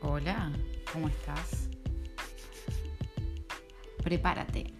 Hola, ¿cómo estás? Prepárate